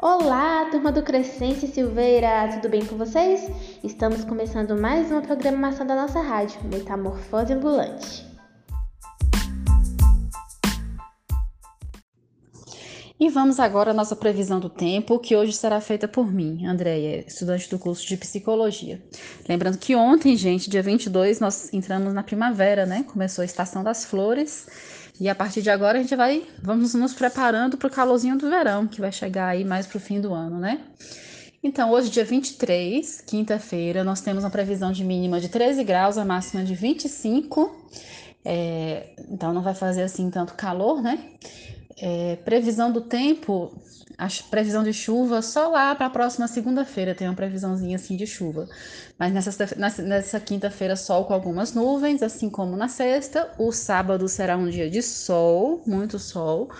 Olá, turma do Crescente Silveira, tudo bem com vocês? Estamos começando mais uma programação da nossa rádio, Metamorfose Ambulante. Vamos agora à nossa previsão do tempo, que hoje será feita por mim, Andréia, estudante do curso de Psicologia. Lembrando que ontem, gente, dia 22, nós entramos na primavera, né? Começou a estação das flores. E a partir de agora a gente vai, vamos nos preparando para o calorzinho do verão, que vai chegar aí mais para o fim do ano, né? Então, hoje, dia 23, quinta-feira, nós temos uma previsão de mínima de 13 graus, a máxima de 25. É, então, não vai fazer assim tanto calor, né? É, previsão do tempo, a previsão de chuva só lá para a próxima segunda-feira tem uma previsãozinha assim de chuva. Mas nessa, nessa, nessa quinta-feira, sol com algumas nuvens, assim como na sexta. O sábado será um dia de sol, muito sol,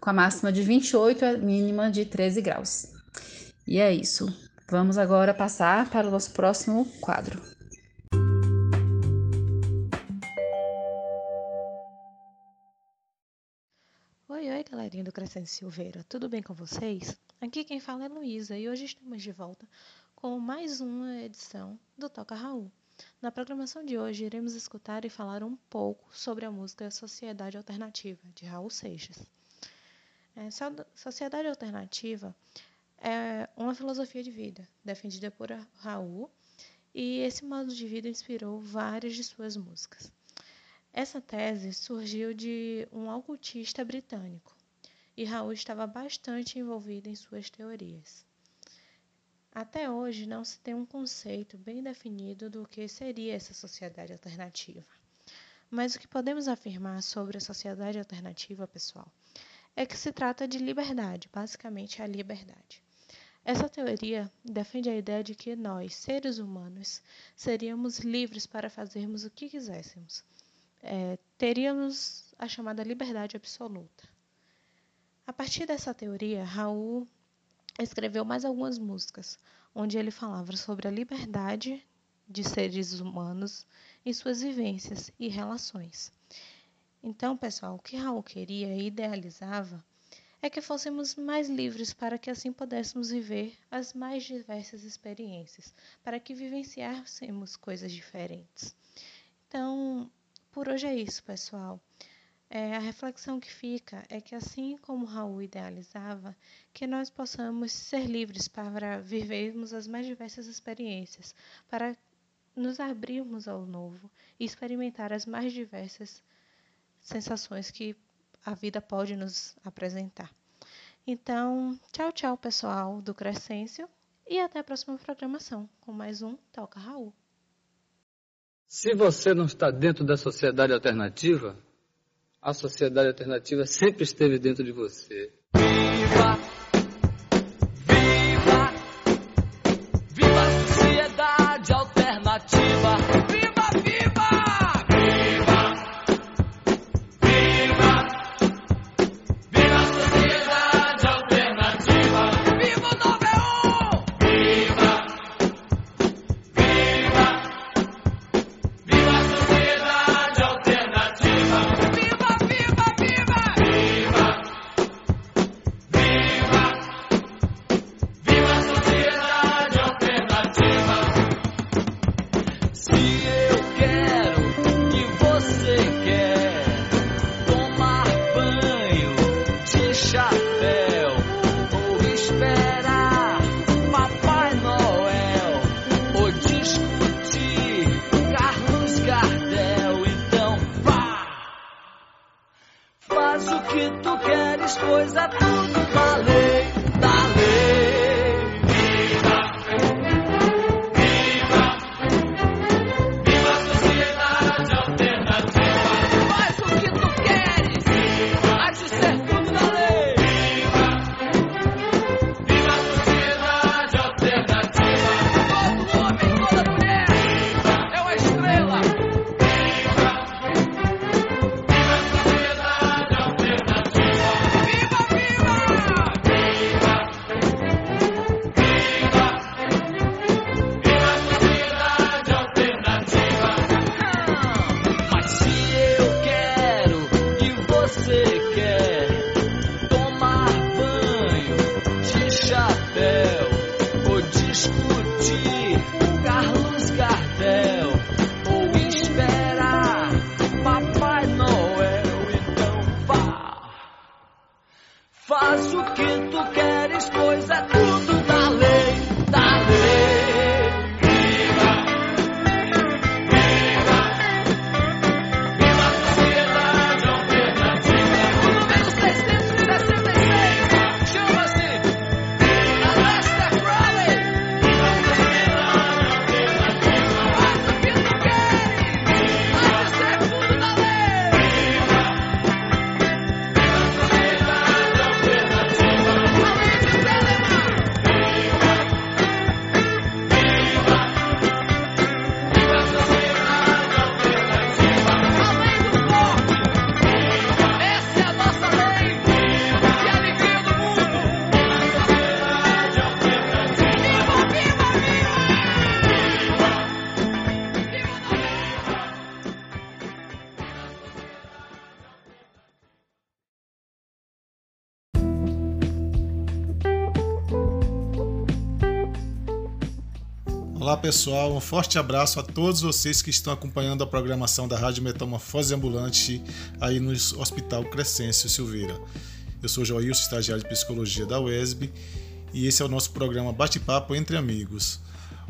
com a máxima de 28 e a mínima de 13 graus. E é isso. Vamos agora passar para o nosso próximo quadro. Crescente Silveira, tudo bem com vocês? Aqui quem fala é Luísa e hoje estamos de volta com mais uma edição do Toca Raul. Na programação de hoje, iremos escutar e falar um pouco sobre a música Sociedade Alternativa, de Raul Seixas. É, Sociedade Alternativa é uma filosofia de vida defendida por Raul e esse modo de vida inspirou várias de suas músicas. Essa tese surgiu de um ocultista britânico e Raul estava bastante envolvido em suas teorias. Até hoje não se tem um conceito bem definido do que seria essa sociedade alternativa. Mas o que podemos afirmar sobre a sociedade alternativa, pessoal, é que se trata de liberdade, basicamente a liberdade. Essa teoria defende a ideia de que nós, seres humanos, seríamos livres para fazermos o que quiséssemos é, teríamos a chamada liberdade absoluta. A partir dessa teoria, Raul escreveu mais algumas músicas, onde ele falava sobre a liberdade de seres humanos em suas vivências e relações. Então, pessoal, o que Raul queria e idealizava é que fôssemos mais livres para que assim pudéssemos viver as mais diversas experiências, para que vivenciássemos coisas diferentes. Então, por hoje é isso, pessoal. É, a reflexão que fica é que, assim como Raul idealizava, que nós possamos ser livres para vivermos as mais diversas experiências, para nos abrirmos ao novo e experimentar as mais diversas sensações que a vida pode nos apresentar. Então, tchau, tchau, pessoal do Crescêncio, e até a próxima programação com mais um Toca Raul. Se você não está dentro da sociedade alternativa, a sociedade alternativa sempre esteve dentro de você. Viva! Olá pessoal, um forte abraço a todos vocês que estão acompanhando a programação da Rádio Metamorfose Ambulante aí no Hospital Crescêncio Silveira. Eu sou Joilson, estagiário de Psicologia da UESB e esse é o nosso programa Bate-Papo Entre Amigos.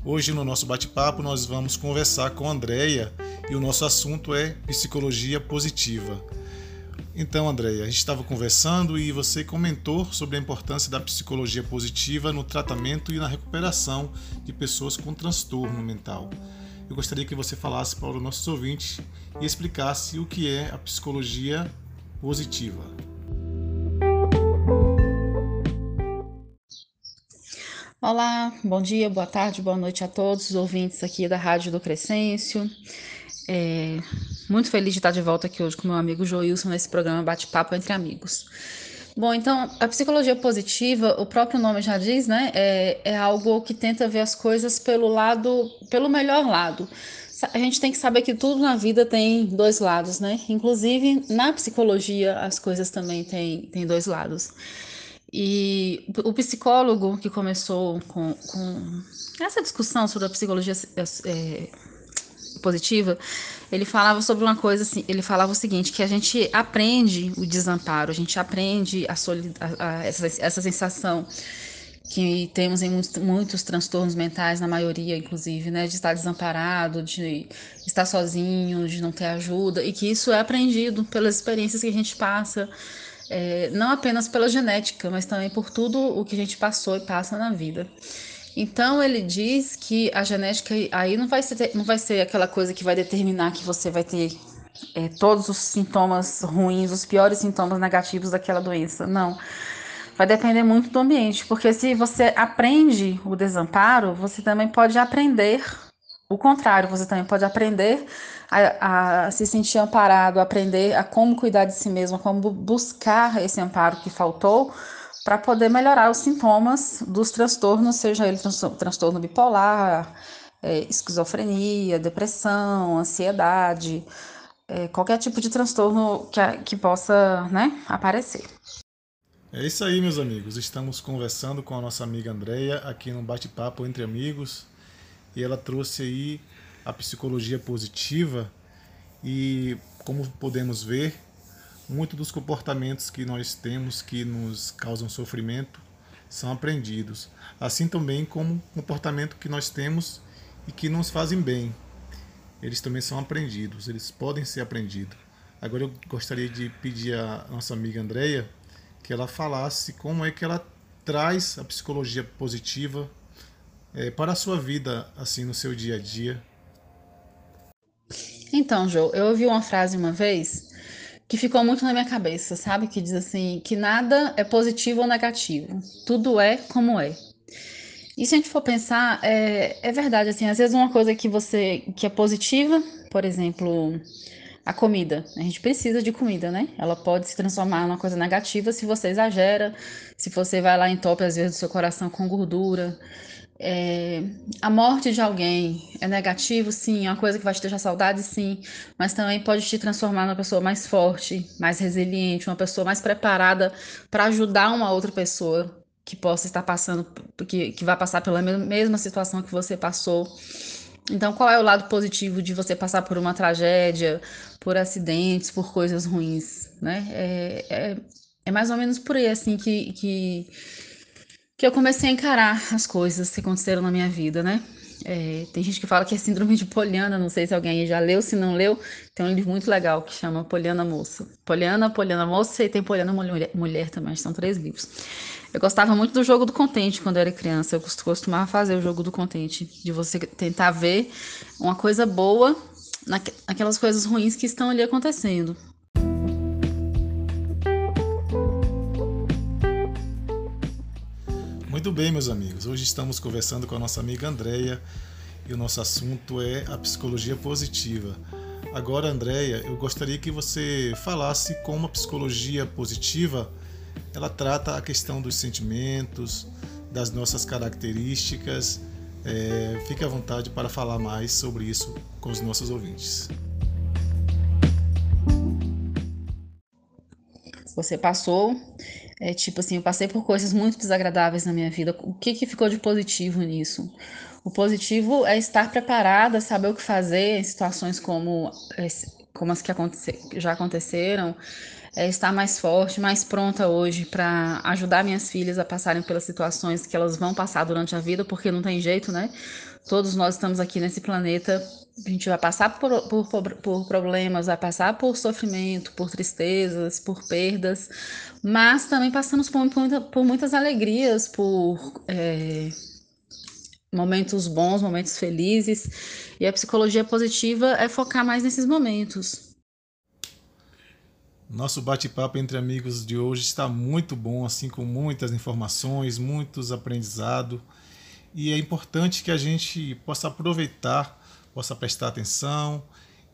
Hoje no nosso bate-papo nós vamos conversar com a Andrea e o nosso assunto é Psicologia Positiva. Então, Andréia, a gente estava conversando e você comentou sobre a importância da psicologia positiva no tratamento e na recuperação de pessoas com transtorno mental. Eu gostaria que você falasse para os nossos ouvintes e explicasse o que é a psicologia positiva. Olá, bom dia, boa tarde, boa noite a todos os ouvintes aqui da Rádio do Crescêncio. É, muito feliz de estar de volta aqui hoje com meu amigo Joilson nesse programa Bate-Papo Entre Amigos. Bom, então, a psicologia positiva, o próprio nome já diz, né? É, é algo que tenta ver as coisas pelo lado, pelo melhor lado. A gente tem que saber que tudo na vida tem dois lados, né? Inclusive, na psicologia, as coisas também têm, têm dois lados. E o psicólogo que começou com, com essa discussão sobre a psicologia é, positiva, ele falava sobre uma coisa assim, ele falava o seguinte, que a gente aprende o desamparo, a gente aprende a, a, a essa, essa sensação que temos em muitos, muitos, transtornos mentais, na maioria, inclusive, né, de estar desamparado, de estar sozinho, de não ter ajuda, e que isso é aprendido pelas experiências que a gente passa, é, não apenas pela genética, mas também por tudo o que a gente passou e passa na vida. Então ele diz que a genética aí não vai ser, não vai ser aquela coisa que vai determinar que você vai ter é, todos os sintomas ruins, os piores sintomas negativos daquela doença. Não. Vai depender muito do ambiente, porque se você aprende o desamparo, você também pode aprender o contrário, você também pode aprender a, a, se sentir amparado, aprender a como cuidar de si mesmo, a como buscar esse amparo que faltou para poder melhorar os sintomas dos transtornos, seja ele transtorno bipolar, é, esquizofrenia, depressão, ansiedade, é, qualquer tipo de transtorno que, que possa né, aparecer. É isso aí, meus amigos. Estamos conversando com a nossa amiga Andreia aqui no bate-papo entre amigos e ela trouxe aí a psicologia positiva e como podemos ver Muitos dos comportamentos que nós temos que nos causam sofrimento são aprendidos, assim também como comportamento que nós temos e que nos fazem bem. Eles também são aprendidos, eles podem ser aprendidos. Agora eu gostaria de pedir à nossa amiga Andreia que ela falasse como é que ela traz a psicologia positiva é, para a sua vida, assim, no seu dia a dia. Então, Jo, eu ouvi uma frase uma vez que ficou muito na minha cabeça, sabe? Que diz assim, que nada é positivo ou negativo, tudo é como é. E se a gente for pensar, é, é verdade, assim, às vezes uma coisa que você, que é positiva, por exemplo, a comida, a gente precisa de comida, né? Ela pode se transformar numa coisa negativa se você exagera, se você vai lá em top, às vezes, do seu coração com gordura, é, a morte de alguém é negativo, sim, é uma coisa que vai te deixar saudade, sim, mas também pode te transformar numa pessoa mais forte, mais resiliente, uma pessoa mais preparada para ajudar uma outra pessoa que possa estar passando, que, que vai passar pela mesma situação que você passou. Então, qual é o lado positivo de você passar por uma tragédia, por acidentes, por coisas ruins, né? É, é, é mais ou menos por aí, assim, que, que, que eu comecei a encarar as coisas que aconteceram na minha vida, né? É, tem gente que fala que é síndrome de Poliana, não sei se alguém já leu, se não leu, tem um livro muito legal que chama Poliana Moça. Poliana, Poliana Moça e tem Poliana Mulher, Mulher também, são três livros. Eu gostava muito do jogo do contente quando eu era criança, eu costumava fazer o jogo do contente, de você tentar ver uma coisa boa naquelas coisas ruins que estão ali acontecendo. Muito bem, meus amigos. Hoje estamos conversando com a nossa amiga Andreia e o nosso assunto é a psicologia positiva. Agora, Andreia, eu gostaria que você falasse como a psicologia positiva ela trata a questão dos sentimentos, das nossas características. É, fique à vontade para falar mais sobre isso com os nossos ouvintes. Você passou é tipo assim, eu passei por coisas muito desagradáveis na minha vida. O que, que ficou de positivo nisso? O positivo é estar preparada, saber o que fazer em situações como, como as que aconte já aconteceram, é estar mais forte, mais pronta hoje para ajudar minhas filhas a passarem pelas situações que elas vão passar durante a vida, porque não tem jeito, né? Todos nós estamos aqui nesse planeta a gente vai passar por, por, por, problemas, vai passar por sofrimento, por tristezas, por perdas, mas também passamos por, por, muitas alegrias, por é, momentos bons, momentos felizes, e a psicologia positiva é focar mais nesses momentos. Nosso bate-papo entre amigos de hoje está muito bom, assim com muitas informações, muitos aprendizados, e é importante que a gente possa aproveitar possa prestar atenção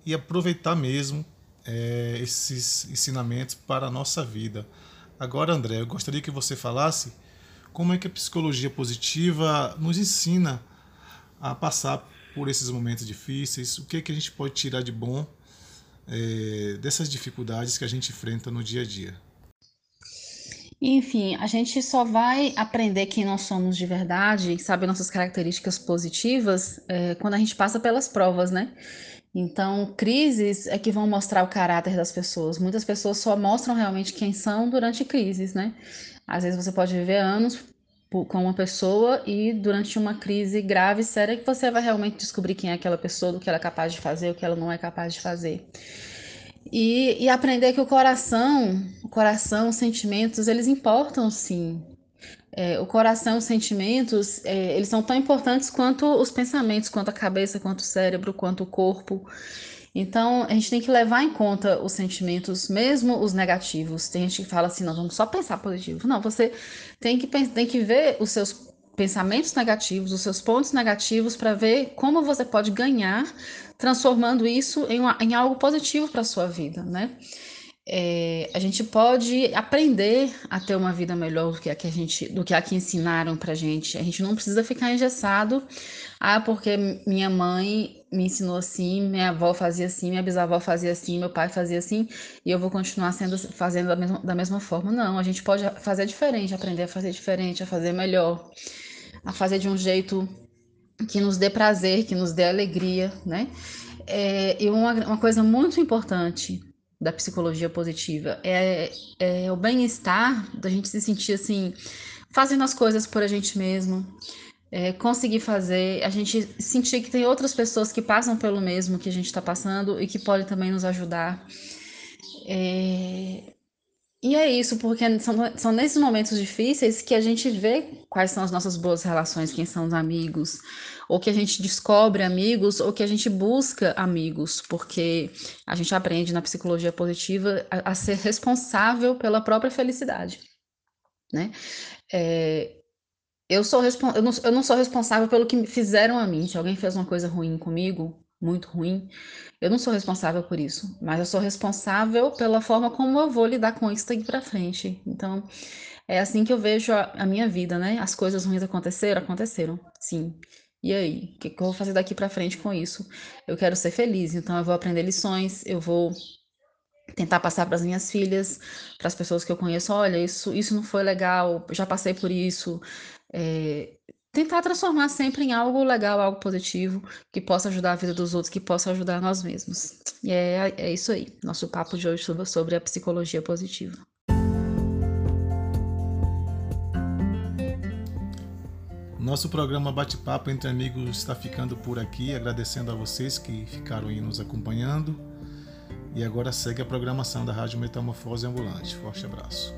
e aproveitar mesmo é, esses ensinamentos para a nossa vida. Agora, André, eu gostaria que você falasse como é que a psicologia positiva nos ensina a passar por esses momentos difíceis, o que, é que a gente pode tirar de bom é, dessas dificuldades que a gente enfrenta no dia a dia. Enfim, a gente só vai aprender quem nós somos de verdade, saber nossas características positivas, é, quando a gente passa pelas provas, né? Então, crises é que vão mostrar o caráter das pessoas. Muitas pessoas só mostram realmente quem são durante crises, né? Às vezes você pode viver anos com uma pessoa e durante uma crise grave, séria, que você vai realmente descobrir quem é aquela pessoa, do que ela é capaz de fazer, o que ela não é capaz de fazer. E, e aprender que o coração, o coração, os sentimentos, eles importam sim. É, o coração, os sentimentos, é, eles são tão importantes quanto os pensamentos, quanto a cabeça, quanto o cérebro, quanto o corpo. Então, a gente tem que levar em conta os sentimentos, mesmo os negativos. Tem gente que fala assim, não, vamos só pensar positivo. Não, você tem que, tem que ver os seus pensamentos negativos, os seus pontos negativos, para ver como você pode ganhar transformando isso em, uma, em algo positivo para a sua vida, né? É, a gente pode aprender a ter uma vida melhor do que a que, a gente, do que, a que ensinaram para gente. A gente não precisa ficar engessado. Ah, porque minha mãe me ensinou assim, minha avó fazia assim, minha bisavó fazia assim, meu pai fazia assim, e eu vou continuar sendo fazendo da mesma, da mesma forma. Não, a gente pode fazer diferente, aprender a fazer diferente, a fazer melhor, a fazer de um jeito que nos dê prazer, que nos dê alegria, né? É, e uma, uma coisa muito importante da psicologia positiva é, é o bem-estar, da gente se sentir assim, fazendo as coisas por a gente mesmo, é, conseguir fazer, a gente sentir que tem outras pessoas que passam pelo mesmo que a gente está passando e que podem também nos ajudar. É, e é isso, porque são, são nesses momentos difíceis que a gente vê quais são as nossas boas relações, quem são os amigos, ou que a gente descobre amigos, ou que a gente busca amigos, porque a gente aprende na psicologia positiva a, a ser responsável pela própria felicidade, né? É, eu, sou eu não, eu não sou responsável pelo que fizeram a mim. Se alguém fez uma coisa ruim comigo, muito ruim, eu não sou responsável por isso, mas eu sou responsável pela forma como eu vou lidar com isso daqui para frente. Então, é assim que eu vejo a, a, minha vida, né? As coisas ruins aconteceram, aconteceram, sim. E aí, o que, que eu vou fazer daqui para frente com isso? Eu quero ser feliz, então eu vou aprender lições, eu vou tentar passar para as minhas filhas, para as pessoas que eu conheço, olha, isso, isso não foi legal, já passei por isso. É, tentar transformar sempre em algo legal, algo positivo, que possa ajudar a vida dos outros, que possa ajudar nós mesmos. E é, é isso aí. Nosso papo de hoje sobre, sobre a psicologia positiva. Nosso programa Bate-Papo entre Amigos está ficando por aqui, agradecendo a vocês que ficaram aí nos acompanhando. E agora segue a programação da Rádio Metamorfose Ambulante. Forte abraço.